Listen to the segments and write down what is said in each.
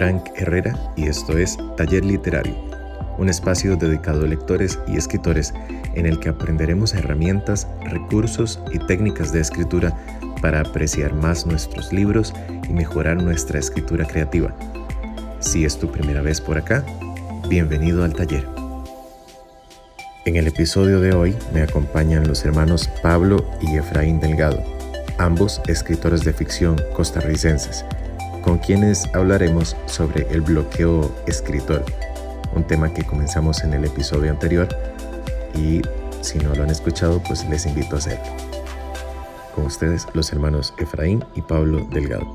Frank Herrera y esto es Taller Literario, un espacio dedicado a lectores y escritores en el que aprenderemos herramientas, recursos y técnicas de escritura para apreciar más nuestros libros y mejorar nuestra escritura creativa. Si es tu primera vez por acá, bienvenido al taller. En el episodio de hoy me acompañan los hermanos Pablo y Efraín Delgado, ambos escritores de ficción costarricenses con quienes hablaremos sobre el bloqueo escritor, un tema que comenzamos en el episodio anterior y si no lo han escuchado, pues les invito a hacerlo. Con ustedes los hermanos Efraín y Pablo Delgado.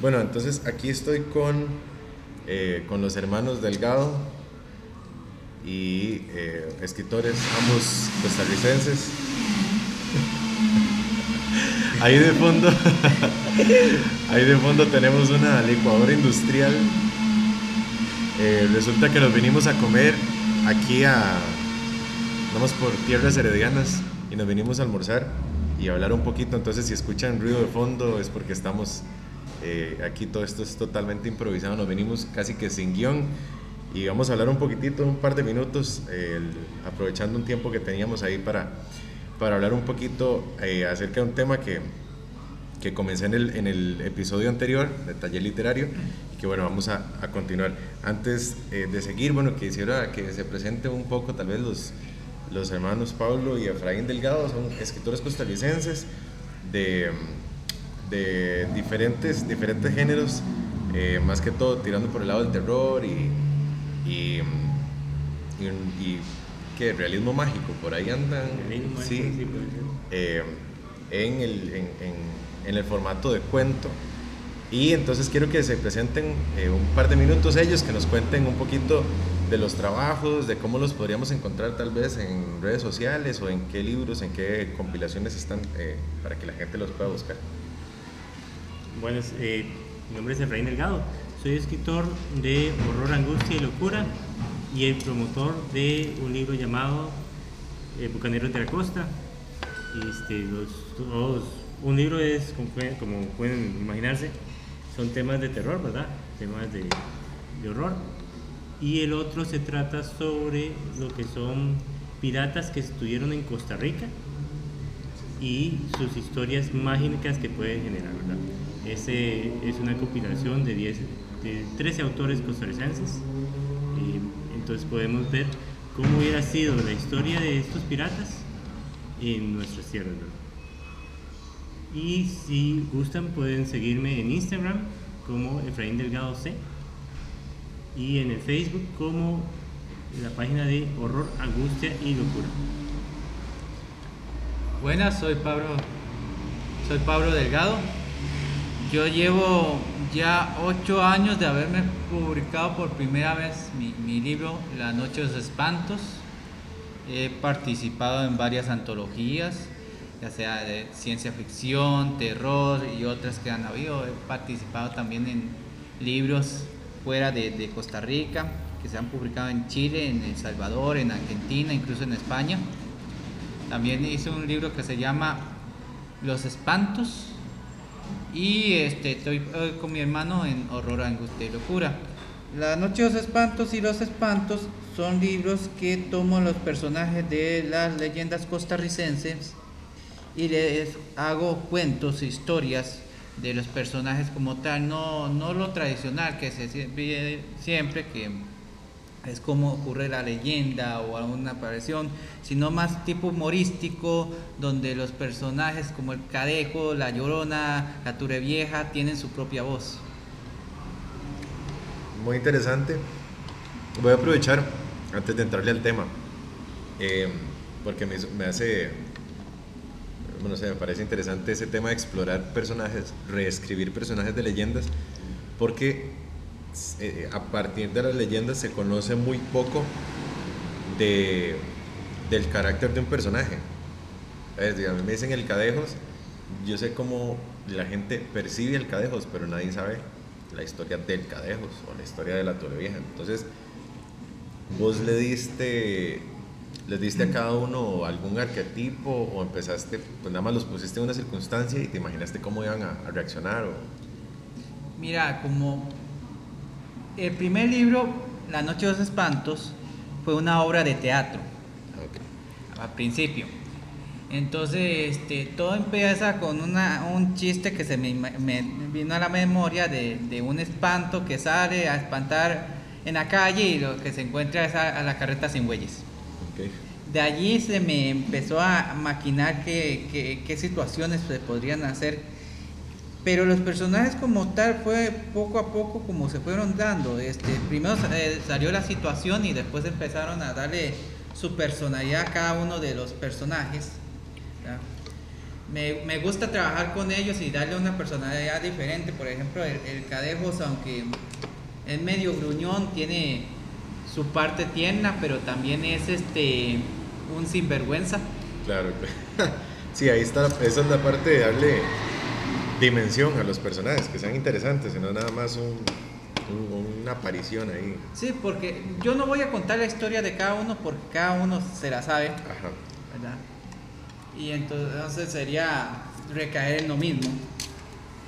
Bueno, entonces aquí estoy con, eh, con los hermanos Delgado y eh, escritores, ambos costarricenses. Ahí de fondo, ahí de fondo tenemos una licuadora industrial. Eh, resulta que nos venimos a comer aquí a, vamos por tierras heredianas y nos venimos a almorzar y hablar un poquito. Entonces, si escuchan ruido de fondo es porque estamos eh, aquí. Todo esto es totalmente improvisado. Nos venimos casi que sin guion y vamos a hablar un poquitito, un par de minutos, aprovechando un tiempo que teníamos ahí para para hablar un poquito eh, acerca de un tema que, que comencé en el, en el, episodio anterior de taller literario y que bueno, vamos a, a continuar. Antes eh, de seguir, bueno, quisiera que se presente un poco tal vez los, los hermanos Pablo y Efraín Delgado, son escritores costarricenses de, de diferentes, diferentes géneros, eh, más que todo tirando por el lado del terror y, y, y que realismo mágico, por ahí andan, sí, eh, en, el, en, en, el formato de cuento. Y entonces quiero que se presenten eh, un par de minutos ellos, que nos cuenten un poquito de los trabajos, de cómo los podríamos encontrar tal vez en redes sociales o en qué libros, en qué compilaciones están eh, para que la gente los pueda buscar. Bueno, mi nombre es Efraín Delgado, soy escritor de horror, angustia y locura y el promotor de un libro llamado eh, Bucaneros de la Costa. Este, los, un libro es, como, pueden imaginarse, son temas de terror, ¿verdad? Temas de, de horror. Y el otro se trata sobre lo que son piratas que estuvieron en Costa Rica y sus historias mágicas que pueden generar, ¿verdad? Ese es una compilación de, 10, de 13 autores costarricenses entonces podemos ver cómo hubiera sido la historia de estos piratas en nuestras tierras. Y si gustan pueden seguirme en Instagram como Efraín Delgado C y en el Facebook como la página de Horror, Angustia y Locura. Buenas, soy Pablo, soy Pablo Delgado. Yo llevo ya ocho años de haberme publicado por primera vez mi, libro La Noche de los Espantos. He participado en varias antologías, ya sea de ciencia ficción, terror y otras que han habido. He participado también en libros fuera de, Costa Rica, que se han publicado en Chile, en El Salvador, en Argentina, incluso en España. También hice un libro que se llama Los Espantos, y este, estoy eh, con mi hermano en Horror, Angustia y Locura. La Noche de los Espantos y Los Espantos son libros que tomo los personajes de las leyendas costarricenses y les hago cuentos, historias de los personajes como tal, no, no lo tradicional que se siempre, que es como ocurre la leyenda o alguna aparición, sino más tipo humorístico, donde los personajes como el Cadejo, la Llorona, la Ture Vieja tienen su propia voz. Muy interesante. Voy a aprovechar, antes de entrarle al tema, eh, porque me, me hace, bueno, sé, me parece interesante ese tema de explorar personajes, reescribir personajes de leyendas, porque eh, a partir de las leyendas se conoce muy poco de, del carácter de un personaje. Es, digamos, me dicen el Cadejos, yo sé cómo la gente percibe el Cadejos, pero nadie sabe la historia del Cadejos o la historia de la Torre Vieja. Entonces, vos le diste, le diste a cada uno algún arquetipo o empezaste, pues nada más los pusiste en una circunstancia y te imaginaste cómo iban a, a reaccionar o Mira, como el primer libro, La Noche de los Espantos, fue una obra de teatro Ok. al principio. Entonces, este, todo empieza con una, un chiste que se me, me vino a la memoria de, de un espanto que sale a espantar en la calle y lo que se encuentra es a, a la carreta sin bueyes. Ok. De allí se me empezó a maquinar qué, qué- qué situaciones se podrían hacer. Pero los personajes como tal fue poco a poco como se fueron dando. Este, primero eh, salió la situación y después empezaron a darle su personalidad a cada uno de los personajes. Me, me gusta trabajar con ellos y darle una personalidad diferente. Por ejemplo, el, Cadejos, aunque es medio gruñón, tiene su parte tierna, pero también es este un sinvergüenza. Claro. Sí, ahí está. Esa es la parte de darle dimensión a los personajes, que sean interesantes, y no nada más un- un- una aparición ahí. Sí, porque yo no voy a contar la historia de cada uno porque cada uno se la sabe, Ajá. ¿verdad? Y entonces sería recaer en lo mismo.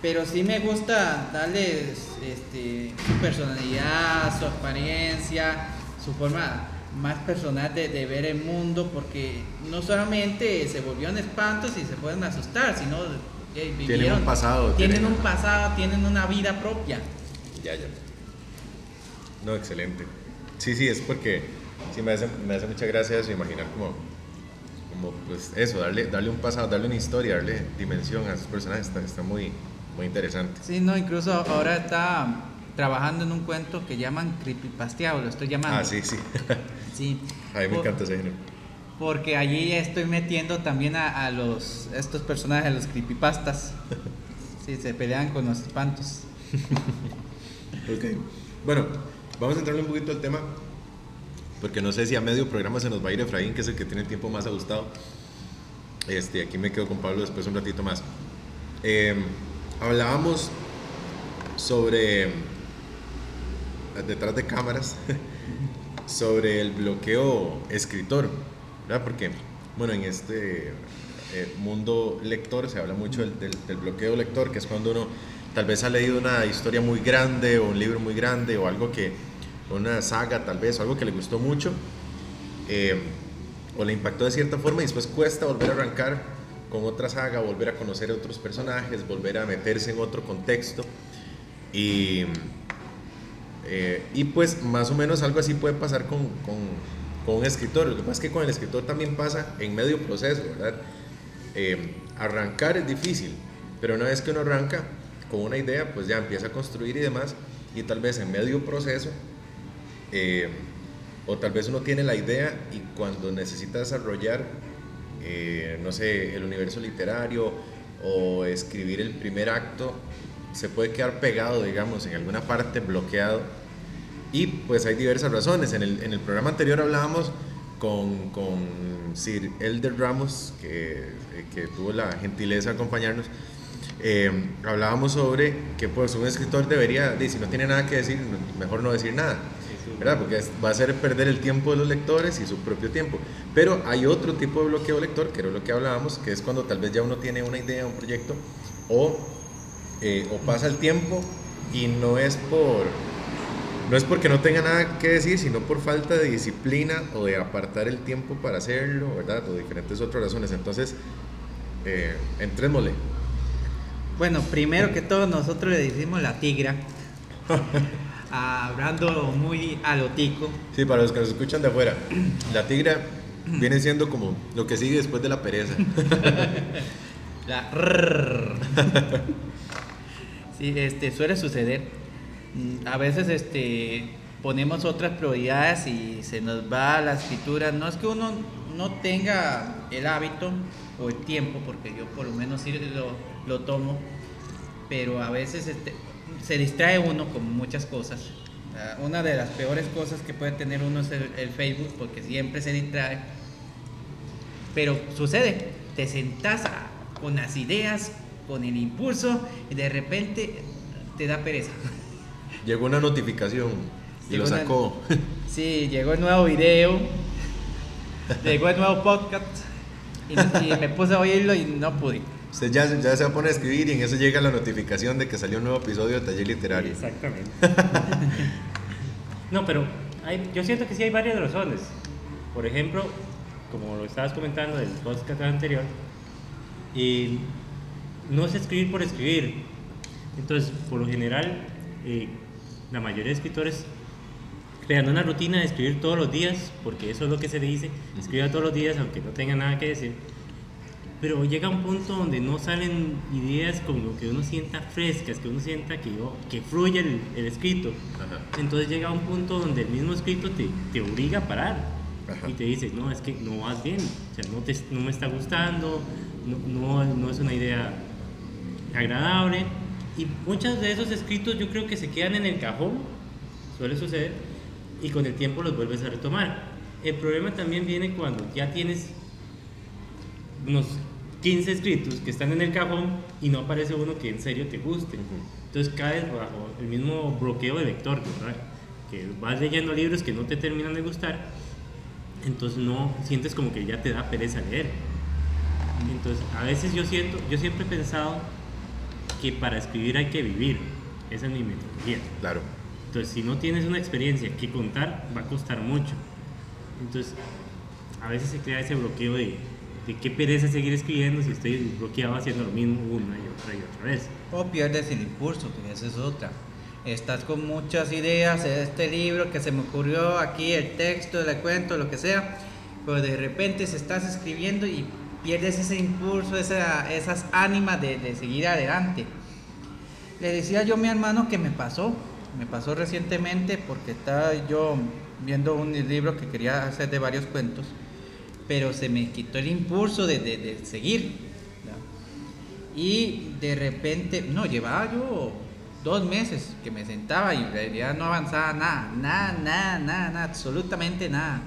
Pero sí me gusta darles este, su personalidad, su apariencia, su forma más personal de, de ver el mundo, porque no solamente se volvieron espantos y se pueden asustar, sino Tienen un pasado. tienen un pasado, tienen una vida propia. Ya, ya. No, excelente. Sí, sí, es porque sí me hace, me hace mucha gracia eso, imaginar como, como pues eso, darle, darle un pasado, darle una historia, darle dimensión a esos personajes, está, está muy, muy interesante. Sí, no, incluso ahora está trabajando en un cuento que llaman creepypasteado, lo estoy llamando. Ah, sí, sí. Sí. A mí me encanta ese género. Porque allí estoy metiendo también a, a los estos personajes, a los creepypastas. Sí, se pelean con los espantos. Ok. Bueno, vamos a entrarle un poquito al tema, porque no sé si a medio programa se nos va a ir Efraín, que es el que tiene el tiempo más ajustado. Este, aquí me quedo con Pablo después un ratito más. Eh, hablábamos sobre, detrás de cámaras, sobre el bloqueo escritor, Porque, bueno, en este eh, mundo lector se habla mucho del, bloqueo lector, que es cuando uno tal vez ha leído una historia muy grande o un libro muy grande o algo que, una saga tal vez, o algo que le gustó mucho, eh, o le impactó de cierta forma y después cuesta volver a arrancar con otra saga, volver a conocer a otros personajes, volver a meterse en otro contexto. Y, eh, y pues más o menos algo así puede pasar con, con un escritor. Lo que pasa es que con el escritor también pasa en medio proceso, ¿verdad? Eh, arrancar es difícil, pero una vez que uno arranca con una idea, pues ya empieza a construir y demás, y tal vez en medio proceso, eh, o tal vez uno tiene la idea y cuando necesita desarrollar, eh, no sé, el universo literario o escribir el primer acto, se puede quedar pegado, digamos, en alguna parte, bloqueado. Y pues hay diversas razones. En el, en el programa anterior hablábamos con, con Sir Elder Ramos, que, eh, que tuvo la gentileza de acompañarnos. Eh, hablábamos sobre que pues un escritor debería, de, si no tiene nada que decir, mejor no decir nada. ¿verdad? Porque va a hacer perder el tiempo de los lectores y su propio tiempo. Pero hay otro tipo de bloqueo lector, que era lo que hablábamos, que es cuando tal vez ya uno tiene una idea, un proyecto, o, eh, o pasa el tiempo y no es por no es porque no tenga nada que decir, sino por falta de disciplina o de apartar el tiempo para hacerlo, ¿verdad? O diferentes otras razones. Entonces, eh, entrémosle. Bueno, primero que todo nosotros le decimos la tigra. Hablando muy a lo tico. Sí, para los que nos escuchan de afuera, la tigra viene siendo como lo que sigue después de la pereza. La. Sí, este, suele suceder. Mm, A veces este, ponemos otras prioridades y se nos va la escritura. No es que uno no tenga el hábito o el tiempo, porque yo por lo menos sí lo, lo tomo, pero a veces este, se distrae uno con muchas cosas. Ah, Una de las peores cosas que puede tener uno es el, el Facebook, porque siempre se distrae. Pero sucede, te sentás con las ideas, con el impulso, y de repente te da pereza. Llegó una notificación y Llegó lo una- sacó. Sí, llegó el nuevo video, llegó el nuevo podcast, y, y me puse a oírlo y no pude. Usted ya, ya se va a poner a escribir y en eso llega la notificación de que salió un nuevo episodio de Taller Literario. Exactamente. no, pero hay- yo siento que sí hay varias razones. Por ejemplo, como lo estabas comentando del podcast anterior, y no es escribir por escribir. Entonces, por lo general, eh, la mayoría de escritores crean una rutina de escribir todos los días, porque eso es lo que se dice, escriba todos los días aunque no tenga nada que decir. Pero llega un punto donde no salen ideas como que uno sienta frescas, que uno sienta que, oh, que fluye el, el escrito. Ajá. Entonces llega un punto donde el mismo escrito te, te obliga a parar Ajá. y te dice, no, es que no vas bien, o sea, no, te, no me está gustando, no, no, no es una idea agradable. Y muchos de esos escritos yo creo que se quedan en el cajón, suele suceder, y con el tiempo los vuelves a retomar. El problema también viene cuando ya tienes unos 15 escritos que están en el cajón y no aparece uno que en serio te guste. Entonces caes bajo el mismo bloqueo de lector, ¿verdad? que vas leyendo libros que no te terminan de gustar, entonces no sientes como que ya te da pereza leer. Entonces, a veces yo siento, yo siempre he pensado que para escribir hay que vivir. Esa es mi metodología. Claro. Entonces, si no tienes una experiencia que contar, va a costar mucho. Entonces, a veces se crea ese bloqueo de, de qué pereza seguir escribiendo si estoy bloqueado haciendo lo mismo una y otra y otra vez. O pierdes el impulso, que esa es otra. Estás con muchas ideas de este libro que se me ocurrió aquí, el texto, el cuento, lo que sea, pero de repente se estás escribiendo y pierdes ese impulso, esa, esas ánimas de, seguir adelante. Le decía yo a mi hermano que me pasó, me pasó recientemente porque estaba yo viendo un libro que quería hacer de varios cuentos, pero se me quitó el impulso de, seguir. Y de repente, no, llevaba yo dos meses que me sentaba y en realidad no avanzaba nada, nada, nada, nada, nada, absolutamente nada.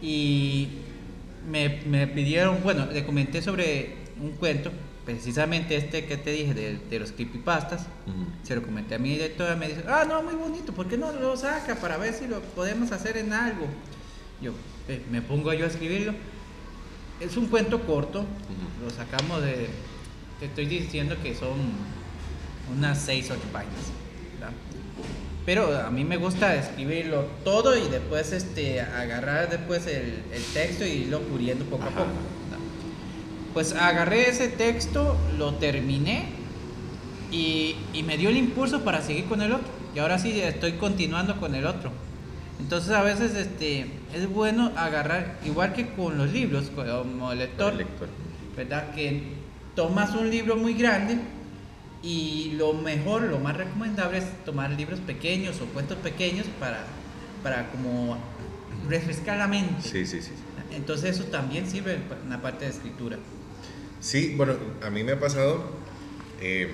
Y me, me pidieron, bueno, le comenté sobre un cuento, precisamente este que te dije de, de los creepypastas. Se lo comenté a mi directora, me dice, ah, no, muy bonito, ¿por qué no lo saca para ver si lo podemos hacer en algo? Yo eh, me pongo yo a escribirlo. Es un cuento corto, lo sacamos de, te estoy diciendo que son unas 6, 8 páginas. Pero a mí me gusta escribirlo todo y después este, agarrar después el, el texto y irlo puliendo poco a Ajá. poco. ¿verdad? Pues agarré ese texto, lo terminé y, y me dio el impulso para seguir con el otro. Y ahora sí estoy continuando con el otro. Entonces a veces este, es bueno agarrar, igual que con los libros, como lector, El lector. ¿verdad? Que tomas un libro muy grande y lo mejor, lo más recomendable es tomar libros pequeños o cuentos pequeños para, para como refrescar la mente. Sí, sí, sí. Entonces eso también sirve en la parte de escritura. Sí, bueno, a mí me ha pasado. eh,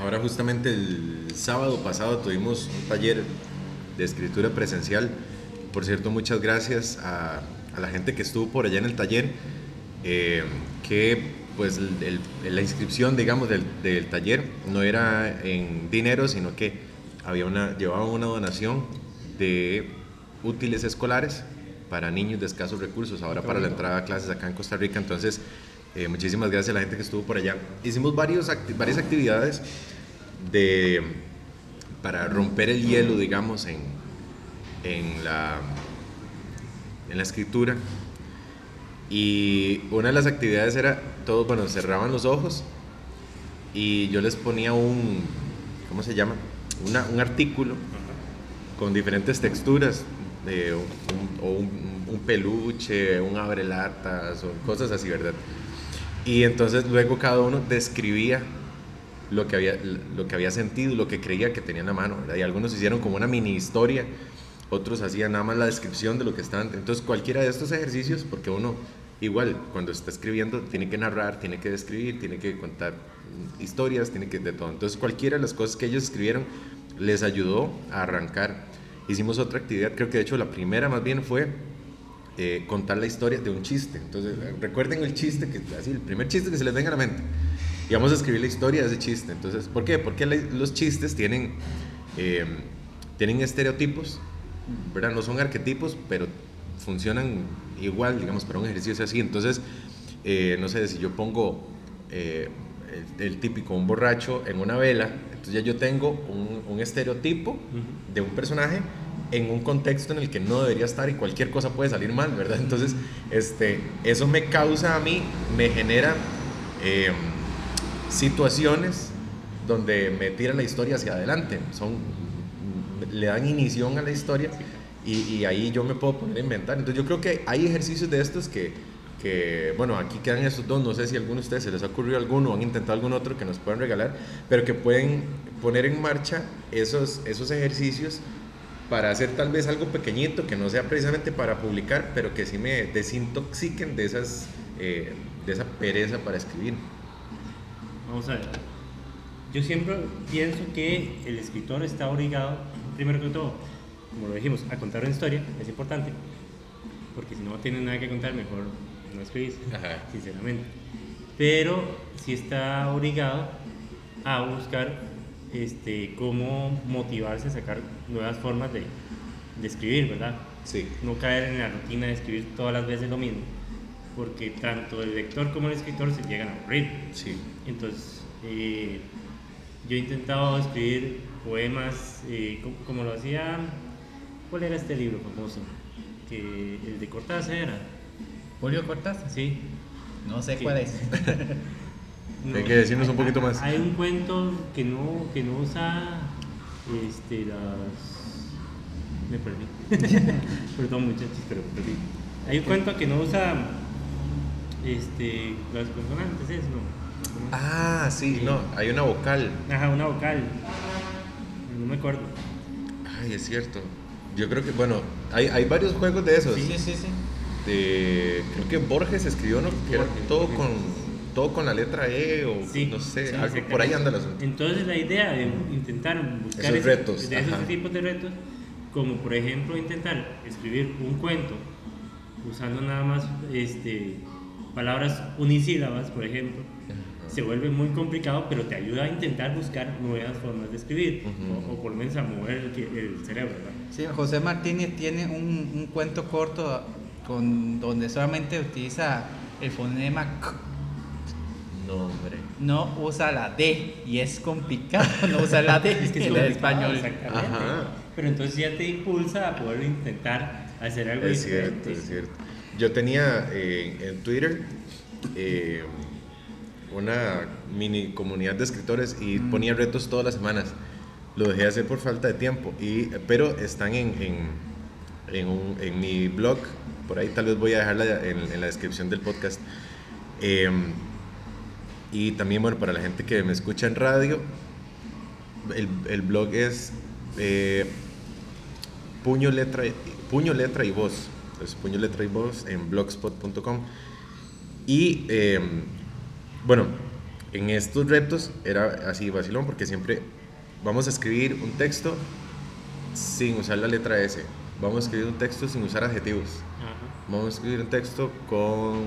ahora, justamente el sábado pasado tuvimos un taller de escritura presencial. Por cierto, muchas gracias a, a la gente que estuvo por allá en el taller. eh, que pues el- el- la inscripción, digamos, del, del taller no era en dinero, sino que había una, llevaban una donación de útiles escolares para niños de escasos recursos, ahora para la entrada a clases acá en Costa Rica. Entonces, eh, muchísimas gracias a la gente que estuvo por allá. Hicimos varios, acti- varias actividades de, para romper el hielo, digamos, en, en, la, en la escritura. Y una de las actividades era, todos, bueno, cerraban los ojos y yo les ponía un, ¿cómo se llama? Una- un artículo con diferentes texturas, de un, o un, un peluche, un abrelatas, o cosas así, ¿verdad? Y entonces luego cada uno describía lo que había, lo que había sentido, lo que creía que tenía en la mano, ¿verdad? Y algunos hicieron como una mini historia, otros hacían nada más la descripción de lo que estaban. Entonces cualquiera de estos ejercicios, porque uno igual cuando está escribiendo tiene que narrar, tiene que describir, tiene que contar historias, tiene que de todo. Entonces cualquiera de las cosas que ellos escribieron les ayudó a arrancar. Hicimos otra actividad, creo que de hecho la primera más bien fue eh, contar la historia de un chiste. Entonces, eh, recuerden el chiste, que así, el primer chiste que se les venga a la mente. Y vamos a escribir la historia de ese chiste. Entonces, ¿por qué? Porque los chistes tienen, eh, tienen estereotipos, ¿verdad? No son arquetipos, pero funcionan igual, digamos, para un ejercicio así. Entonces, eh, no sé, si yo pongo eh, el, el típico, un borracho en una vela, entonces ya yo tengo un, un estereotipo de un personaje en un contexto en el que no debería estar y cualquier cosa puede salir mal, ¿verdad? Entonces, este, eso me causa a mí, me genera em, situaciones donde me tira la historia hacia adelante, son, le dan inicio a la historia y, y ahí yo me puedo poner a inventar. Entonces yo creo que hay ejercicios de estos que, que, bueno, aquí quedan estos dos, no sé si a alguno de ustedes se les ha ocurrido alguno o han intentado algún otro que nos puedan regalar, pero que pueden poner en marcha esos, esos ejercicios para hacer tal vez algo pequeñito que no sea precisamente para publicar, pero que sí me desintoxiquen de, esas, eh, de esa pereza para escribir. Vamos a ver. Yo siempre pienso que el escritor está obligado, primero que todo, como lo dijimos, a contar una historia, es importante, porque si no tiene nada que contar, mejor no escribís, Ajá. sinceramente. Pero sí está obligado a buscar este, cómo motivarse a sacar nuevas formas de, de escribir, ¿verdad? Sí. No caer en la rutina de escribir todas las veces lo mismo, porque tanto el lector como el escritor se llegan a aburrir. Sí. Entonces, eh, yo he intentado escribir poemas eh, co- como, lo hacía. ¿Cuál era este libro famoso? Que el de Cortázar era. Julio Cortázar. Sí. No sé cuál es. Hay que decirnos un poquito más. Hay un cuento que no, que no usa este, las. Me perdí. Perdón, muchachos, pero perdí. Hay un cuento que no usa este, las consonantes, ¿es? No. Ah, sí, no, hay una vocal. Ajá, una vocal. No me acuerdo. Ay, es cierto. Yo creo que, bueno, hay, hay varios juegos de esos. Sí, sí, sí. De, creo que Borges escribió uno que era Borges, todo con, todo con la letra E o Sí, no sé, sí, algo por ahí anda el asunto. Entonces la idea de intentar buscar Esos ese- retos, de esos tipos de retos, como por ejemplo intentar escribir un cuento usando nada más este, palabras unisílabas, por ejemplo, se vuelve muy complicado, pero te ayuda a intentar buscar nuevas formas de escribir, o, o por lo menos a mover el, el cerebro, ¿verdad? Sí, José Martínez tiene un, un cuento corto con, donde solamente utiliza el fonema K. No, hombre. No usa la D y es complicado no usar la D Es que es español. Exactamente. Ajá. Pero entonces ya te impulsa a poder intentar hacer algo Es diferente. cierto, es cierto. Yo tenía eh, en Twitter eh, una mini comunidad de escritores y Mm. ponía retos todas las semanas. Lo dejé de hacer por falta de tiempo, y, pero están en, en, en, un- en mi blog, por ahí tal vez voy a dejarla en, la descripción del podcast. Eh, y también, bueno, para la gente que me escucha en radio, el, el blog es eh, puño, letra, puño, letra y voz. Entonces, puño, letra y voz en blogspot.com. Y eh, bueno, en estos retos era así vacilón porque siempre vamos a escribir un texto sin usar la letra S. Vamos a escribir un texto sin usar adjetivos. Vamos a escribir un texto con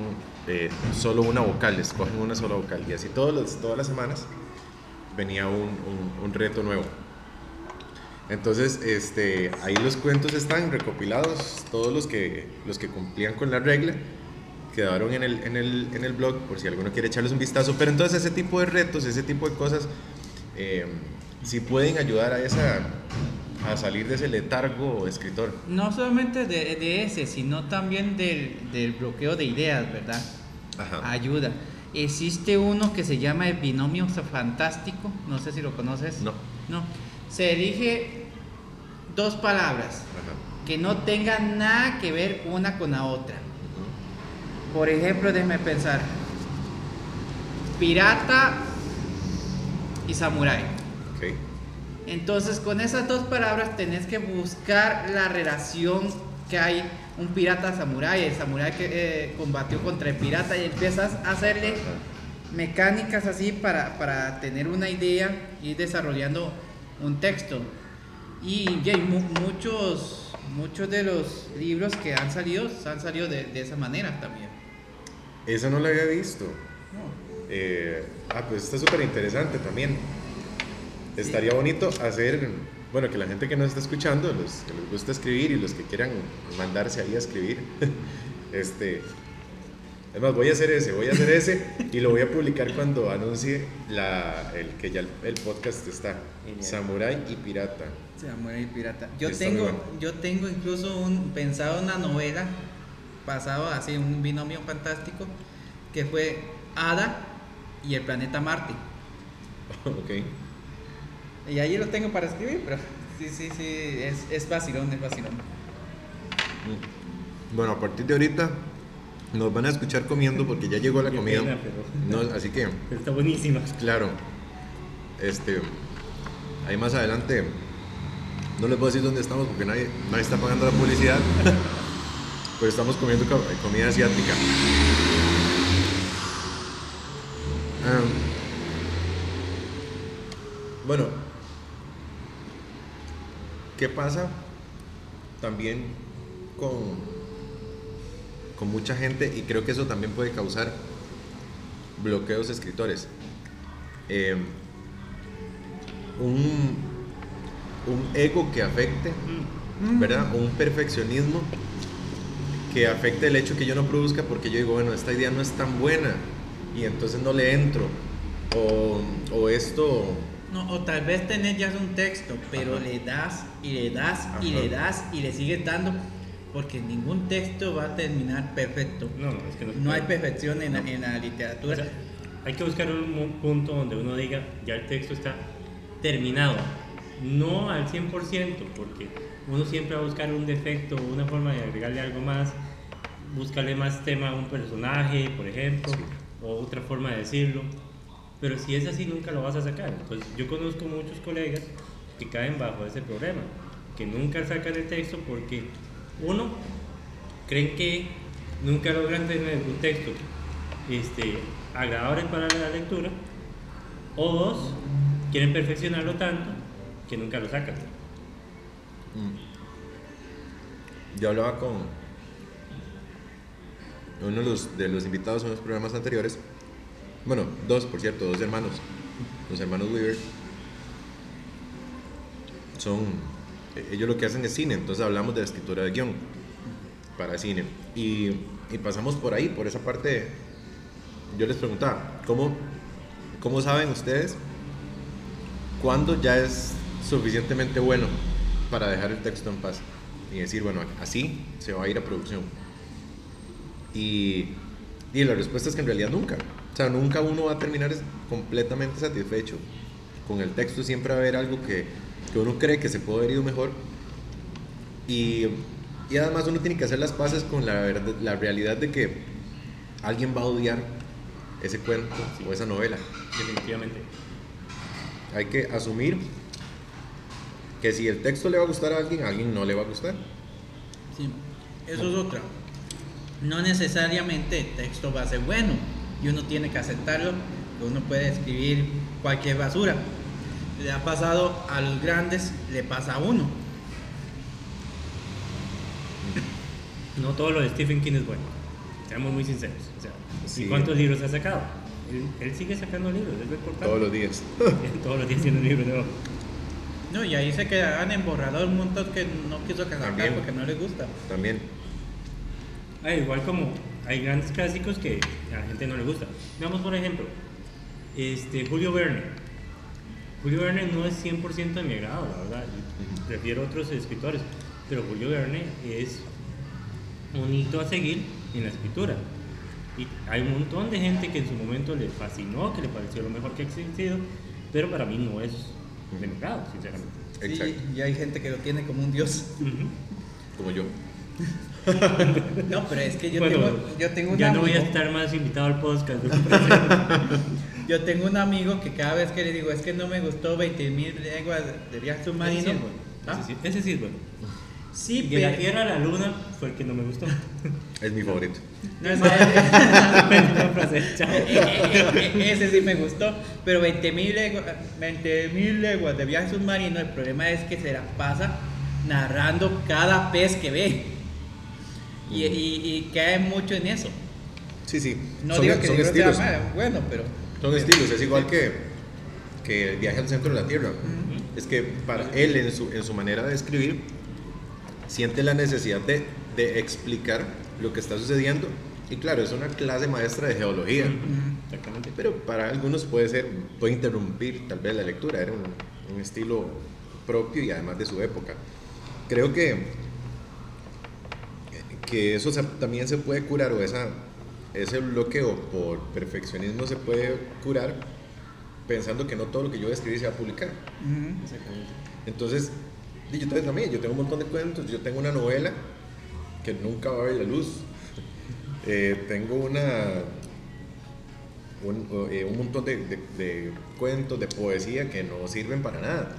eh, solo una vocal, escogen una sola vocal. Y así todos los, todas las semanas venía un, un- un reto nuevo. Entonces, este, ahí los cuentos están recopilados, todos los que, los que cumplían con la regla quedaron en el, en, el, en el blog, por si alguno quiere echarles un vistazo. Pero entonces ese tipo de retos, ese tipo de cosas, eh, sí pueden ayudar a, esa, a salir de ese letargo escritor. No solamente de, de ese, sino también del, del bloqueo de ideas, ¿verdad? Ajá. Ayuda. Existe uno que se llama el binomio fantástico, no sé si lo conoces. No. No. Se elige dos palabras Ajá. que no tengan nada que ver una con la otra. Por ejemplo, déjeme pensar. Pirata y samurái. Entonces, con esas dos palabras tenés que buscar la relación que hay un pirata samurái, el samurái que eh, combatió contra el pirata y empiezas a hacerle mecánicas así para, para tener una idea y desarrollando un texto. Y, y hay mu- muchos, muchos de los libros que han salido han salido de, de esa manera también. Eso no lo había visto. Eh, ah, pues está súper interesante también. Estaría bonito hacer, bueno, que la gente que nos está escuchando, los que les gusta escribir y los que quieran mandarse ahí a escribir, este, Es más, voy a hacer ese, voy a hacer ese y lo voy a publicar cuando anuncie la, el que ya el, el podcast está. Genial. Samurai y Pirata. Samurai y pirata. Yo Está tengo, bueno. yo tengo incluso un pensado una novela basado así un binomio fantástico que fue Ada y el planeta Marte. ok. Y ahí lo tengo para escribir, pero sí, sí, sí, es, es vacilón, es vacilón. Mm. Bueno, a partir de ahorita nos van a escuchar comiendo porque ya llegó la Qué comida. pena, pero- No, así que, está buenísima. claro, este, ahí más adelante, no les puedo decir dónde estamos porque nadie, nadie está pagando la publicidad, pero estamos comiendo co- comida asiática. Am, bueno, ¿qué pasa también con, con mucha gente? Y creo que eso también puede causar bloqueos escritores. Eh, un, un ego que afecte, ¿verdad? O un perfeccionismo que afecte el hecho que yo no produzca porque yo digo, bueno, esta idea no es tan buena y entonces no le entro. O, o esto, No, o tal vez tenés ya un texto, pero Ajá. le das y le das y le das y le sigues dando, porque ningún texto va a terminar perfecto. No, no, es que no No hay perfección en, la- en la O literatura. sea, hay que buscar un punto donde uno diga, ya el texto está terminado. No al 100%, porque uno siempre va a buscar un defecto, una forma de agregarle algo más, buscarle más tema a un personaje, por ejemplo, Sí. o otra forma de decirlo. Pero si es así, nunca lo vas a sacar. Entonces, yo conozco muchos colegas que caen bajo ese problema, que nunca sacan el texto porque, uno, creen que nunca logran tener un texto este, agradable para la lectura, o dos, quieren perfeccionarlo tanto que nunca lo sacan. mm, yo hablaba con uno de los, de los invitados en los programas anteriores, bueno, dos, por cierto, dos hermanos, los hermanos Weaver, son, eh, ellos lo que hacen es cine, entonces hablamos de la escritura de guion para cine. Y, y pasamos por ahí, por esa parte, yo les preguntaba, ¿cómo, cómo saben ustedes cuándo ya es suficientemente bueno para dejar el texto en paz? Y decir, bueno, así se va a ir a producción. Y, y la respuesta es que en realidad nunca. O sea, nunca uno va a terminar completamente satisfecho. Con el texto siempre va a haber algo que, que uno cree que se puede haber ido mejor. Y, y además uno tiene que hacer las paces con la, verdad- la realidad de que alguien va a odiar ese cuento o esa novela. Definitivamente. Hay que asumir que si el texto le va a gustar a alguien, a alguien no le va a gustar. Sí, eso es otra. No necesariamente el texto va a ser bueno y uno tiene que aceptarlo. que Uno puede escribir cualquier basura. Le ha pasado a los grandes, le pasa a uno. No todo lo de Stephen King es bueno. Seamos muy sinceros. O sea, Sí. ¿Y cuántos libros ha sacado? Él, él sigue sacando libros, importante. Todos los días. Todos los días tiene un libro nuevo. No, y ahí se quedarán en borrador un montón que no quiso sacar porque no les gusta. También. Ah, igual como hay grandes clásicos que a la gente no le gusta. Veamos por ejemplo, este, Julio Verne. Julio Verne no es 100% de mi agrado, la verdad. Prefiero otros escritores. Pero Julio Verne es un hito a seguir en la escritura. Y hay un montón de gente que en su momento le fascinó, que le pareció lo mejor que ha existido, pero para mí no es de mi agrado, sinceramente. Exacto. Sí, y hay gente que lo tiene como un dios. Como yo. No, pero es que yo Bueno, tengo, yo tengo un ya no voy a amigo- estar más invitado al podcast. Yo tengo un amigo que cada vez que le digo es que no me gustó 20 mil leguas de viaje submarino. Ese sí es bueno. ¿Ah? Ese sí- Ese sí es bueno. Sí, de la pero- Tierra a la Luna fue el que no me gustó. Es mi favorito. No, es-. Ese sí me gustó, pero 20 mil leguas, 20.000 leguas de viaje submarino, el problema es que se la pasa narrando cada pez que ve. Y, y, y cae mucho en eso. Sí, sí. No son, digo que son libro sea estilos. malo, bueno, pero Son estilos. Es igual que, que el viaje al centro de la Tierra. Es que para él, en su, en su manera de escribir, siente la necesidad de, de explicar lo que está sucediendo Y claro, es una clase maestra de geología. Exactamente. Pero para algunos puede ser, puede interrumpir tal vez la lectura, era un, un estilo propio y además de su época. Creo que, que eso se- también se puede curar o esa, ese bloqueo por perfeccionismo se puede curar pensando que no todo lo que yo voy a escribir se va a publicar. Ujú. Exactamente. Entonces, yo también, yo tengo un montón de cuentos, yo tengo una novela que nunca va a ver la luz. Eh, tengo una un, eh, un montón de, de- de cuentos, de poesía que no sirven para nada.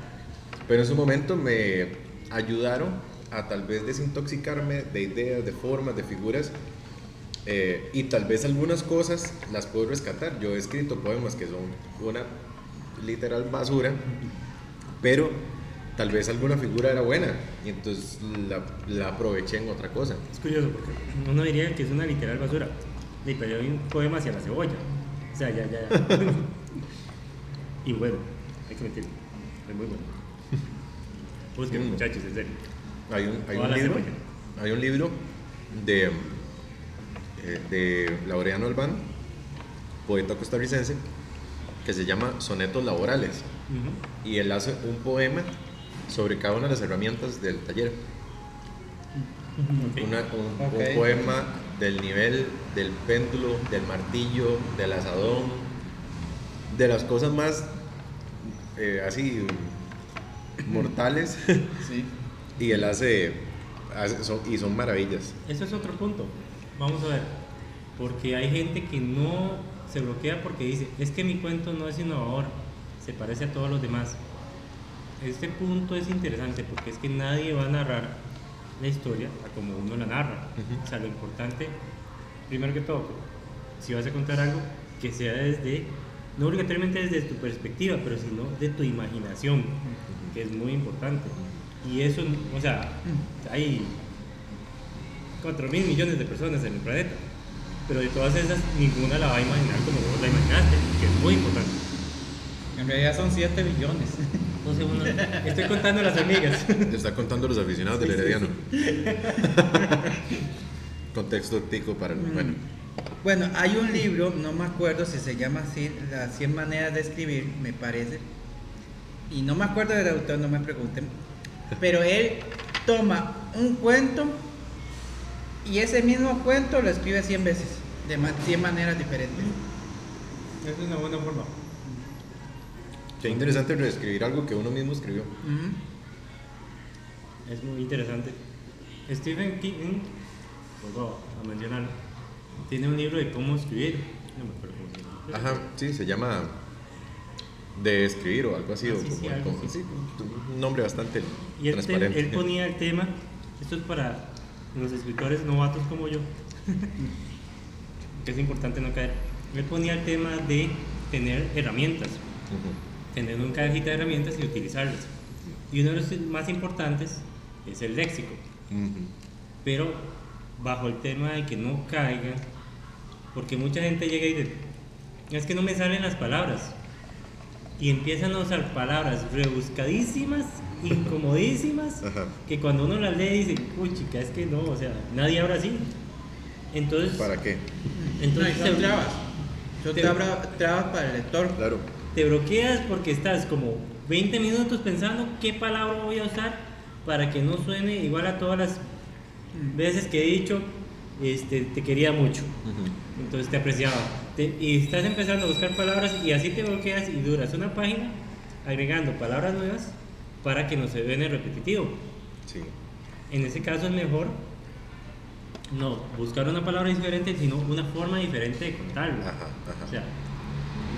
Pero en su momento me ayudaron a tal vez desintoxicarme de ideas, de formas, de figuras. eh, y tal vez algunas cosas las puedo rescatar. Yo he escrito poemas que son una literal basura, pero tal vez alguna figura era buena y entonces la, la aproveché en otra cosa. Es curioso porque uno diría que es una literal basura. Pero hay un poema hacia la cebolla. O sea, ya, ya. y bueno, hay que meterlo. Es muy bueno. Busquen, Mm. muchachos, en serio. Hay un, hay un libro, hay un libro de, eh, de Laureano Albán, poeta costarricense, que se llama Sonetos Laborales. Y él hace un poema sobre cada una de las herramientas del taller. Una- un, poema del nivel del péndulo, del martillo, del asadón, de las cosas más eh, así mortales. Sí. Y él hace, hace- son- y son maravillas. Eso es otro punto. Vamos a ver. Porque hay gente que no se bloquea porque dice, es que mi cuento no es innovador, se parece a todos los demás. Este punto es interesante porque es que nadie va a narrar la historia a como uno la narra. O sea, lo importante, primero que todo, si vas a contar algo, que sea desde, no obligatoriamente desde tu perspectiva, pero sino de tu imaginación, que es muy importante. Y eso, o sea, hay 4 mil millones de personas en el planeta. Pero de todas esas, ninguna la va a imaginar como vos la imaginaste, que es muy importante. En realidad son 7 billones. Entonces, uno- estoy contando las hormigas. Te está contando los aficionados del Sí, sí, Herediano. Contexto tico para el. Bueno, Bueno, hay un libro, no me acuerdo si se llama así, Las 100 maneras de escribir, me parece. Y no me acuerdo del autor, no me pregunten. Pero él toma un cuento y ese mismo cuento lo escribe 100 veces, de ma- 100 maneras diferentes. Es una buena forma. qué interesante reescribir algo que uno mismo escribió. Es muy interesante. Stephen King, vuelvo a mencionarlo, tiene un libro de cómo escribir. No me acuerdo cómo se llama. Ajá, sí, se llama de escribir o algo así. Ah, o sí, sí, como- algo como- así. sí, un nombre bastante Y él, te- transparente. él ponía el tema, esto es para los escritores novatos como yo, que es importante no caer. Él ponía el tema de tener herramientas, tener una cajita de herramientas y utilizarlas. Y uno de los más importantes es el léxico, pero bajo el tema de que no caigan, porque mucha gente llega y dice, es que no me salen las palabras. Y empiezan a usar palabras rebuscadísimas, incomodísimas, Ajá. que cuando uno las lee dice, uy chica, es que no, o sea, nadie habla así. Entonces, ¿Para qué? entonces No, son te, trabas. Son te- trabas, trabas para el lector. Claro. te bloqueas porque estás como 20 minutos pensando qué palabra voy a usar para que no suene igual a todas las veces que he dicho, este, te quería mucho. Entonces te apreciaba. Te- y estás empezando a buscar palabras y así te bloqueas y duras una página agregando palabras nuevas para que no se vea repetitivo. Sí. En ese caso es mejor no buscar una palabra diferente, sino una forma diferente de contarlo. Ajá, ajá. O sea,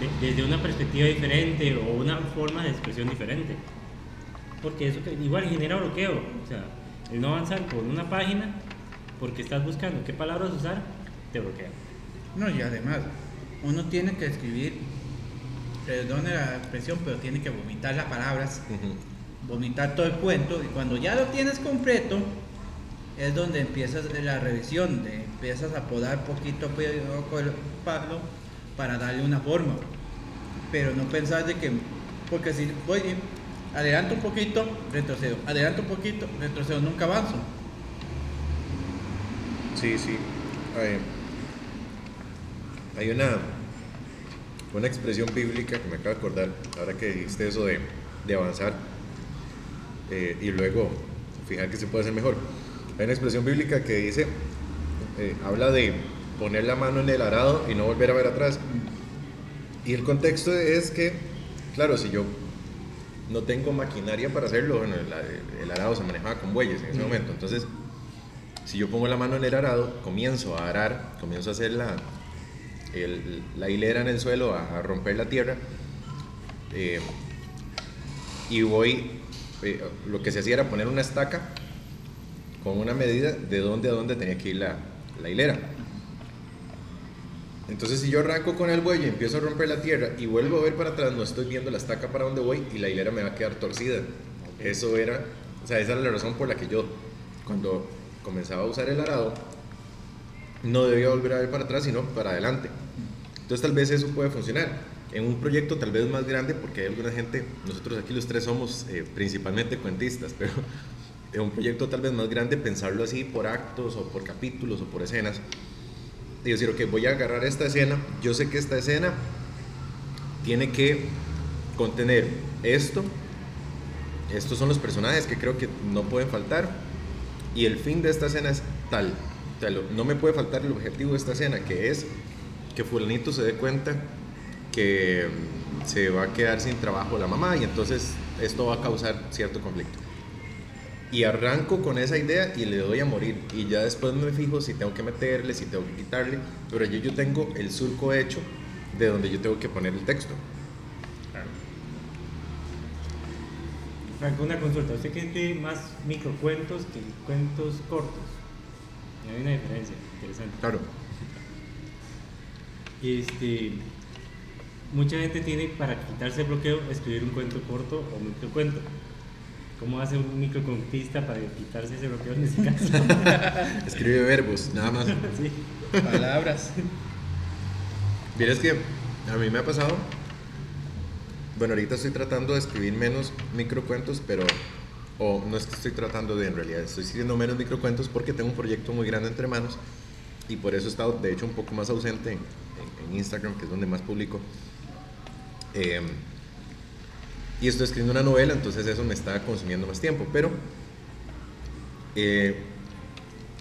de- desde una perspectiva diferente o una forma de expresión diferente. Porque eso que igual genera bloqueo. O sea, el no avanzar por una página porque estás buscando qué palabras usar, te bloquea. No, y además, uno tiene que escribir, perdone la expresión, pero tiene que vomitar las palabras, vomitar todo el cuento, y cuando ya lo tienes completo, es donde empiezas la revisión, de empiezas a podar poquito a poco el palo para darle una forma. Pero no pensar de que, porque si voy, adelanto un poquito, retrocedo, adelanto un poquito, retrocedo, nunca avanzo. Sí, sí. Eh, hay una, una expresión bíblica que me acabo de acordar, ahora que dijiste eso de, de avanzar eh, y luego fijar que se puede hacer mejor. Hay una expresión bíblica que dice, eh, habla de poner la mano en el arado y no volver a ver atrás. Y el contexto es que, claro, si yo no tengo maquinaria para hacerlo, bueno, el, el arado se manejaba con bueyes en ese momento, entonces si yo pongo la mano en el arado, comienzo a arar, comienzo a hacer la, el- la hilera en el suelo, a, a romper la tierra, eh, y voy, eh, lo que se hacía era poner una estaca con una medida de dónde a dónde tenía que ir la, la hilera. Entonces si yo arranco con el buey y empiezo a romper la tierra y vuelvo a ver para atrás, no estoy viendo la estaca para dónde voy y la hilera me va a quedar torcida. Eso era, o sea, esa era la razón por la que yo, cuando comenzaba a usar el arado, no debía volver a ver para atrás, sino para adelante. Entonces tal vez eso puede funcionar. En un proyecto tal vez más grande, porque hay alguna gente, nosotros aquí los tres somos eh, principalmente cuentistas, pero en un proyecto tal vez más grande, pensarlo así por actos o por capítulos o por escenas. Y decir, ok, voy a agarrar esta escena, yo sé que esta escena tiene que contener esto, estos son los personajes que creo que no pueden faltar, y el fin de esta escena es tal. No me puede faltar el objetivo de esta escena, que es que fulanito se dé cuenta que mm, se va a quedar sin trabajo la mamá y entonces esto va a causar cierto conflicto. Y arranco con esa idea y le doy a morir. Y ya después me fijo si tengo que meterle, si tengo que quitarle. Pero yo, yo tengo el surco hecho de donde yo tengo que poner el texto. Franco, una consulta. ¿Usted hay más microcuentos que cuentos cortos? Hay una diferencia interesante. Claro. Este, mucha gente tiene para quitarse el bloqueo escribir un cuento corto o microcuento. ¿Cómo hace un microcontista para quitarse ese bloqueo en ese caso? Escribe verbos, nada más. sí. Palabras. Vieras que a mí me ha pasado. Bueno, ahorita estoy tratando de escribir menos microcuentos, pero. O no es que estoy tratando de, en realidad, estoy escribiendo menos microcuentos porque tengo un proyecto muy grande entre manos y por eso he estado, de hecho, un poco más ausente en, Instagram, que es donde más publico. Eh, y estoy escribiendo una novela, entonces eso me está consumiendo más tiempo, pero eh,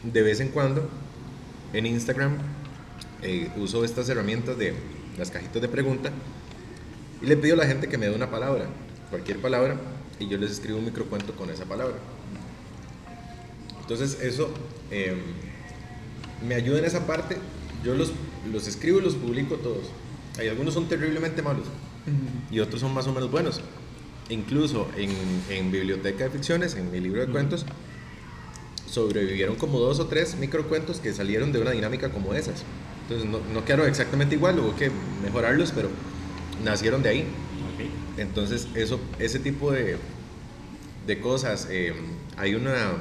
de vez en cuando en Instagram eh, uso estas herramientas de las cajitas de pregunta y le pido a la gente que me dé una palabra, cualquier palabra, y yo les escribo un microcuento con esa palabra. Entonces eso eh, me ayuda en esa parte. Yo los, los escribo y los publico todos. Hay algunos son terriblemente malos y otros son más o menos buenos. Incluso en, en Biblioteca de Ficciones, en mi libro de cuentos, sobrevivieron como dos o tres microcuentos que salieron de una dinámica como esas. Entonces no, no quedaron exactamente igual, hubo que mejorarlos, pero nacieron de ahí. Entonces eso, ese tipo de, de cosas, eh, hay una,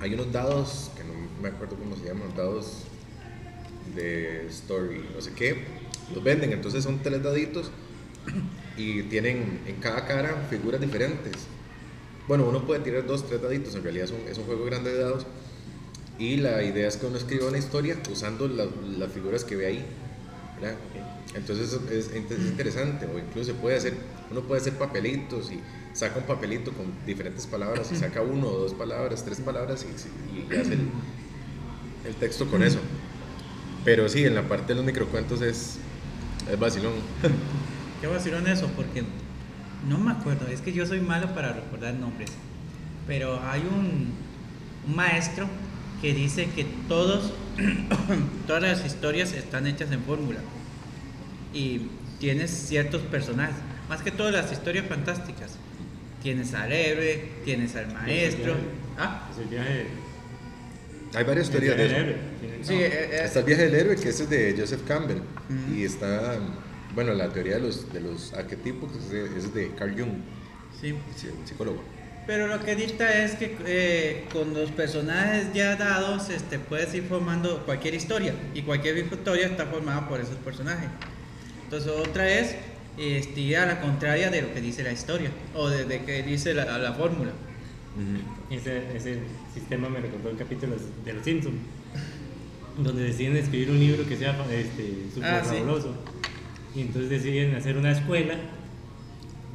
hay unos dados que no me acuerdo cómo se llaman, dados de story, no sé qué, los venden, entonces son tres daditos y tienen en cada cara figuras diferentes. Bueno, uno puede tirar dos, tres daditos, en realidad es un, juego grande de dados. Y la idea es que uno escriba una historia usando la- las figuras que ve ahí. ¿verdad? Entonces es, es- es interesante, o incluso se puede hacer, uno puede hacer papelitos y saca un papelito con diferentes palabras y saca uno dos palabras, tres palabras y, hace el, el texto con eso. Pero sí, en la parte de los microcuentos es, es vacilón. Qué vacilón eso, porque no me acuerdo, es que yo soy malo para recordar nombres. Pero hay un, un maestro que dice que todos, todas las historias están hechas en fórmula. Y tienes ciertos personajes, más que todas las historias fantásticas. Tienes al héroe, tienes al maestro. Ah, Es el viaje. Hay varias viaje de del eso. héroe. Sí, no. eh, eh, Está el viaje del héroe, que ese es de Joseph Campbell. Ujú. Y está, bueno, la teoría de los, de los arquetipos, que es de, es de Carl Jung, sí. sí, psicólogo. Pero lo que dicta es que eh, con los personajes ya dados este, puedes ir formando cualquier historia y cualquier historia está formada por esos personajes. Entonces otra es este, ir a la contraria de lo que dice la historia o de, de que dice la, la fórmula. Ese, ese sistema me recordó el capítulo de Los Simpsons. donde deciden escribir un libro que sea este, súper Ah, sí. fabuloso. Y entonces deciden hacer una escuela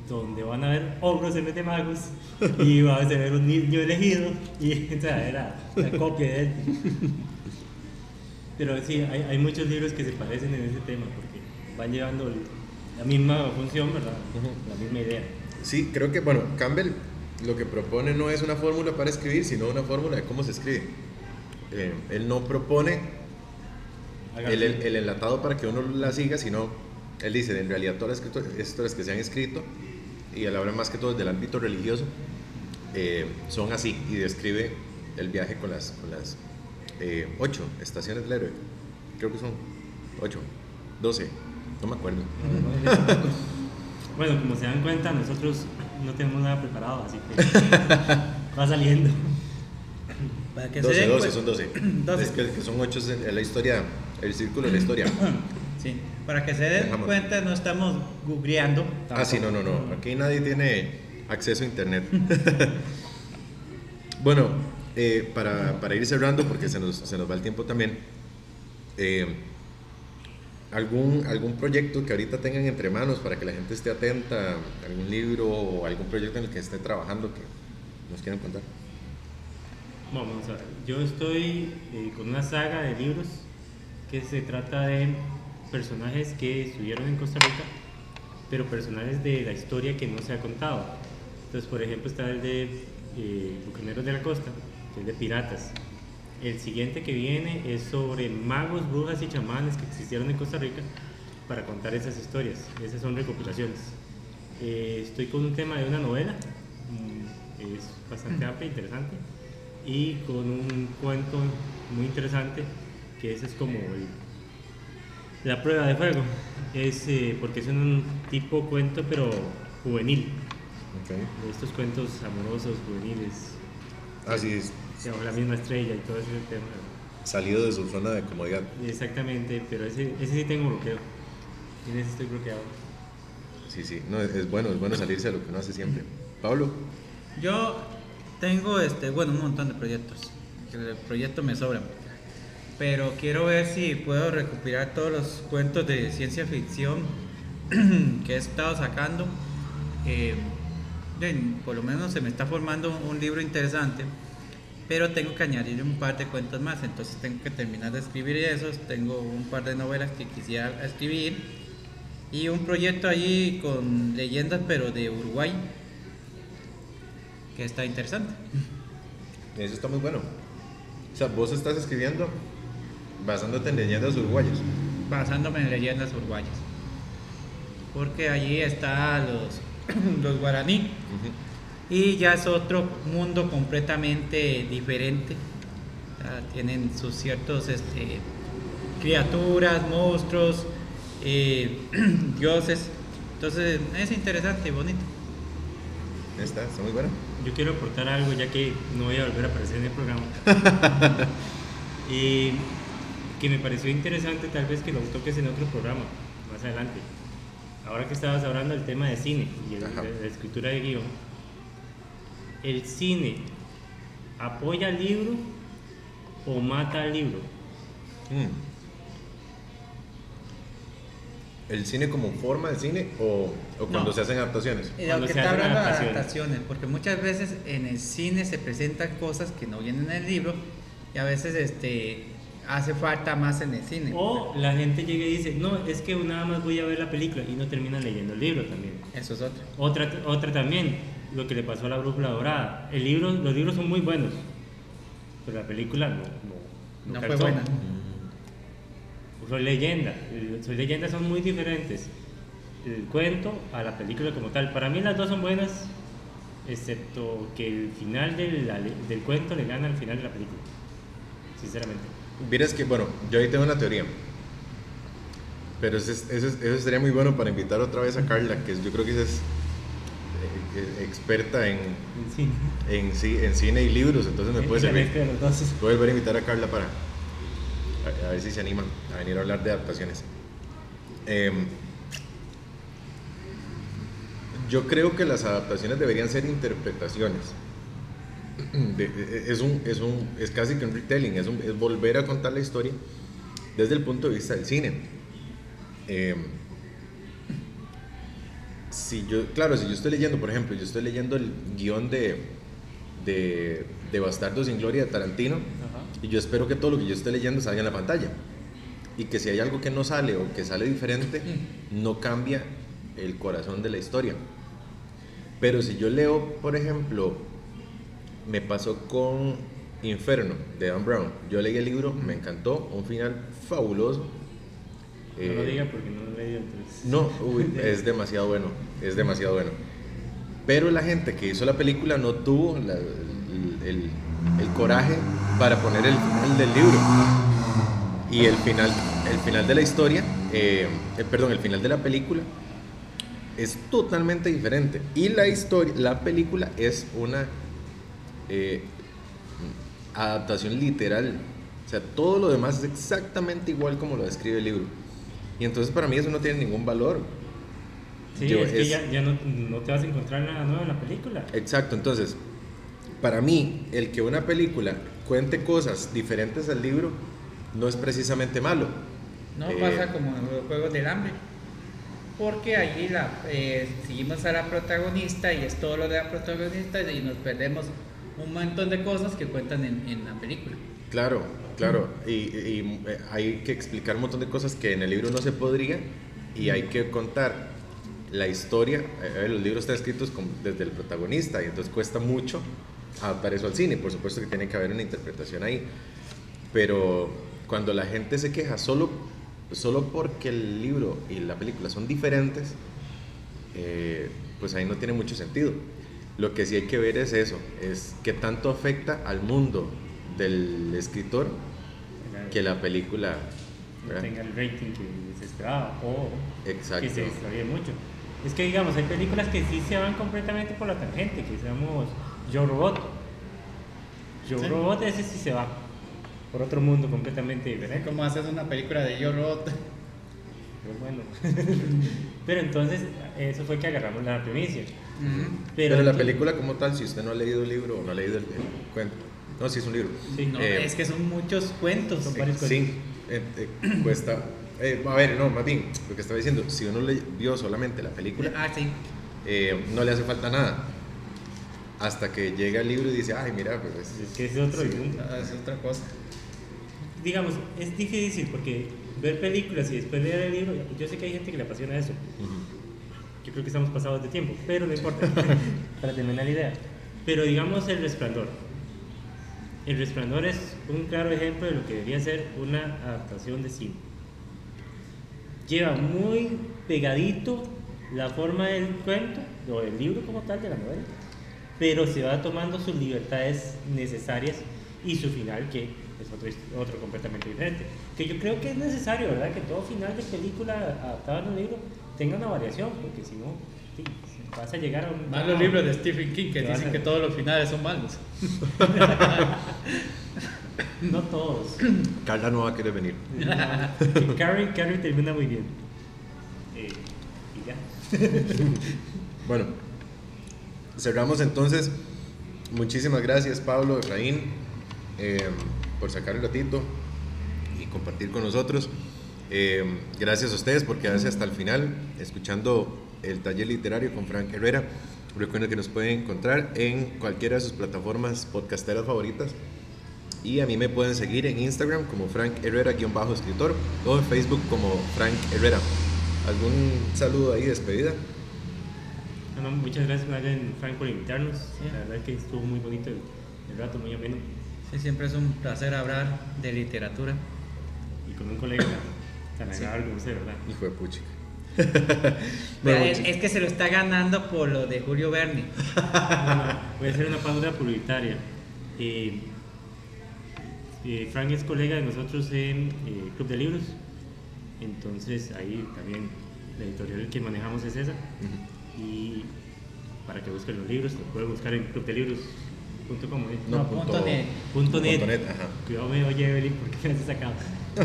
donde van a haber ogros en vez de magos y va a ser un niño elegido y o sea, era la copia de él. Pero sí, hay, hay muchos libros que se parecen en ese tema porque van llevando el- la misma función, ¿verdad? La misma idea. Sí, creo que, bueno, Campbell lo que propone no es una fórmula para escribir, sino una fórmula de cómo se escribe. Eh, él no propone el, enlatado para que uno la siga, sino él dice, en realidad todas las historias que se han escrito, y él habla más que todo del ámbito religioso, eh, son así, y describe el viaje con las, con las eh, ocho estaciones del héroe. Creo que son ocho, doce, no me acuerdo. Bueno, como se dan cuenta, nosotros no tenemos nada preparado, así que va saliendo. Para que 12, se den 12, cuen- son 12. 12. Es que, que son 8 en la historia, el círculo de la historia. Sí, para que se den Dejamos. cuenta, no estamos googleando. ah, sí, no, no, no. Aquí nadie tiene acceso a internet. bueno, eh, para, para ir cerrando, porque se nos, se nos va el tiempo también, eh, ¿algún, ¿algún proyecto que ahorita tengan entre manos para que la gente esté atenta? ¿Algún libro o algún proyecto en el que esté trabajando que nos quieran contar? Vamos a ver, yo estoy eh, con una saga de libros que se trata de personajes que estuvieron en Costa Rica, pero personajes de la historia que no se ha contado. Entonces, por ejemplo, está el de eh, Bucaneros de la Costa, que es de piratas. El siguiente que viene es sobre magos, brujas y chamanes que existieron en Costa Rica para contar esas historias. Esas son recopilaciones. Eh, estoy con un tema de una novela, mm, es bastante amplia, interesante, y con un cuento muy interesante que ese es como el- la prueba de fuego. Es eh, porque es un tipo cuento, pero juvenil, de estos cuentos amorosos, juveniles, Así es, la misma estrella y todo ese tema. salido de su zona de comodidad. Exactamente, pero ese, ese sí tengo bloqueo. En ese estoy bloqueado. Sí, sí, no, es, es bueno, es bueno salirse de lo que uno hace siempre. Pablo, Yo tengo este, bueno, un montón de proyectos. El proyecto me sobra. Pero quiero ver si puedo recopilar todos los cuentos de ciencia ficción que he estado sacando. Eh, bien, por lo menos se me está formando un libro interesante. Pero tengo que añadir un par de cuentos más. Entonces tengo que terminar de escribir esos. Tengo un par de novelas que quisiera escribir. Y un proyecto allí con leyendas, pero de Uruguay que está interesante. eso está muy bueno. O sea, vos estás escribiendo basándote en leyendas uruguayas. Basándome en leyendas uruguayas. Porque allí está los, los guaraní. Y ya es otro mundo completamente diferente. Ya tienen sus ciertos este, criaturas, monstruos, eh, dioses. Entonces es interesante y bonito. Está, está muy bueno. Yo quiero aportar algo ya que no voy a volver a aparecer en el programa. y que me pareció interesante tal vez que lo toques en otro programa más adelante. Ahora que estabas hablando del tema de cine y el- de la escritura de guion, ¿el cine apoya al libro o mata al libro? Mm. ¿El cine como forma de cine o, o cuando No. se hacen adaptaciones? Y de Cuando se está hacen hablando de adaptaciones. adaptaciones, porque muchas veces en el cine se presentan cosas que no vienen en el libro y a veces este hace falta más en el cine. O la gente llega y dice, no, es que nada más voy a ver la película y no terminan leyendo el libro también. Eso es otro. Otra, otra también, lo que le pasó a la brújula dorada. El libro, los libros son muy buenos, pero la película no, no, No fue calzó. buena. Soy leyenda, Soy leyenda son muy diferentes. El cuento a la película como tal. Para mí las dos son buenas, excepto que el final del, la- del cuento le gana al final de la película. Sinceramente. Vieras que, bueno, yo ahí tengo una teoría. Pero eso, es- eso, es- eso sería muy bueno para invitar otra vez a Carla, que es- yo creo que es experta en, En cine. en, ci- en cine y libros, entonces me puede servir. dos. Voy a volver a invitar a Carla para a, a ver si se anima a venir a hablar de adaptaciones. Em, yo creo que las adaptaciones deberían ser interpretaciones. de- es, un, es, un, es casi que un retelling, es, un- es volver a contar la historia desde el punto de vista del cine. Eh, si yo, claro, si yo estoy leyendo, por ejemplo, yo estoy leyendo el guion de, de, de Bastardo sin Gloria de Tarantino, y yo espero que todo lo que yo esté leyendo salga en la pantalla. Y que si hay algo que no sale o que sale diferente, no cambia el corazón de la historia. Pero si yo leo, por ejemplo, me pasó con Inferno de Dan Brown. Yo leí el libro, me encantó, un final fabuloso. No lo Eh, diga porque no lo he leído entonces. no, uy, es demasiado bueno, es demasiado bueno. Pero la gente que hizo la película no tuvo la- el, el- el coraje para poner el final del libro. Y el final, el final de la historia, eh, eh, perdón, el final de la película es totalmente diferente. Y la historia, la película es una eh, adaptación literal. O sea, todo lo demás es exactamente igual como lo describe el libro. Y entonces para mí eso no tiene ningún valor. Sí, Yo- es que es- ya, ya no, no te vas a encontrar nada nuevo en la película. Exacto, entonces, para mí, el que una película cuente cosas diferentes al libro no es precisamente malo. No Eh, pasa como en los Juegos del Hambre. Porque allí la, eh, seguimos a la protagonista y es todo lo de la protagonista y nos perdemos un montón de cosas que cuentan en, en la película. Claro, claro. Y, y, eh, hay que explicar un montón de cosas que en el libro no se podría y hay que contar la historia. Eh, los libros están escritos desde el protagonista y entonces cuesta mucho adaptar eso al cine. Por supuesto que tiene que haber una interpretación ahí. Pero cuando la gente se queja solo, solo porque el libro y la película son diferentes, eh, pues ahí no tiene mucho sentido. Lo que sí hay que ver es eso, es qué tanto afecta al mundo del escritor que la película... no ¿verdad? tenga el rating que se esperaba o Exacto. que se extravíe mucho. Es que digamos, hay películas que sí se van completamente por la tangente, que seamos Yo Robot. Yo Sí. Robot ese sí se va por otro mundo completamente diferente. ¿Cómo haces una película de Yo Robot? Pero bueno. Pero entonces, eso fue que agarramos la primicia. Pero, Pero, la película como tal, si usted no ha leído el libro o no ha leído el, el cuento, no, sí es un libro. Sí, No, Eh, es que son muchos cuentos. Son varios sí, eh, eh, cuesta... a ver, no, más bien, lo que estaba diciendo, si uno le vio solamente la película, Ah, sí. no le hace falta nada. Hasta que llega el libro y dice, ay, mira, pero es... Es que es otro Sí. Ah, Es otra cosa. Digamos, es difícil porque ver películas y después leer el libro, yo sé que hay gente que le apasiona eso. Yo creo que estamos pasados de tiempo, pero no importa, para terminar la idea. Pero digamos El Resplandor. El Resplandor es un claro ejemplo de lo que debería ser una adaptación de cine. Lleva muy pegadito la forma del cuento, o del libro como tal, de la novela, pero se va tomando sus libertades necesarias y su final, que es otro, completamente diferente. Que yo creo que es necesario, ¿verdad? Que todo final de película adaptado en un libro tenga una variación, porque si no, sí, vas a llegar a un... Más los libros de Stephen King que dicen a- que todos los finales son malos. No todos. Carla no va a querer venir. Que Carrie, Carrie termina muy bien. Eh, y ya. Bueno, cerramos entonces. Muchísimas gracias, Pablo, Efraín, eh, por sacar el ratito y compartir con nosotros. Eh, gracias a ustedes por quedarse hasta el final escuchando el taller literario con Frank Herrera. Recuerden que nos pueden encontrar en cualquiera de sus plataformas podcasteras favoritas. Y a mí me pueden seguir en Instagram como Frank Herrera-escritor o en Facebook como Frank Herrera. ¿Algún saludo ahí, despedida? Bueno, muchas gracias, Frank, por invitarnos. La verdad es que estuvo muy bonito el, el rato, muy ameno. Sí, siempre es un placer hablar de literatura. Y con un colega ¿verdad? Hijo de puchica. Pero Bueno, es, es que se lo está ganando por lo de Julio Verne. Bueno, voy a hacer una pausa publicitaria. Eh, eh, Frank es colega de nosotros en eh, Club de Libros, entonces ahí también la editorial que manejamos es esa. Y para que busquen los libros, lo pueden buscar en ¿eh? No, No, punto net. Punto net. Punto net, ajá. Cuidado me oye Evelyn porque me has sacado.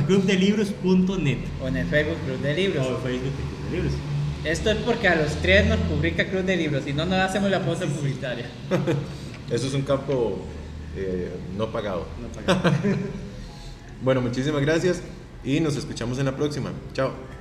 Clubdelibros.net O en el Facebook Club de Libros. o Facebook de Club de Libros. Esto es porque a los tres nos publica Club de Libros y no nos hacemos la pausa publicitaria. Eso es un campo eh, no pagado. No pagado. Bueno, muchísimas gracias y nos escuchamos en la próxima. Chao.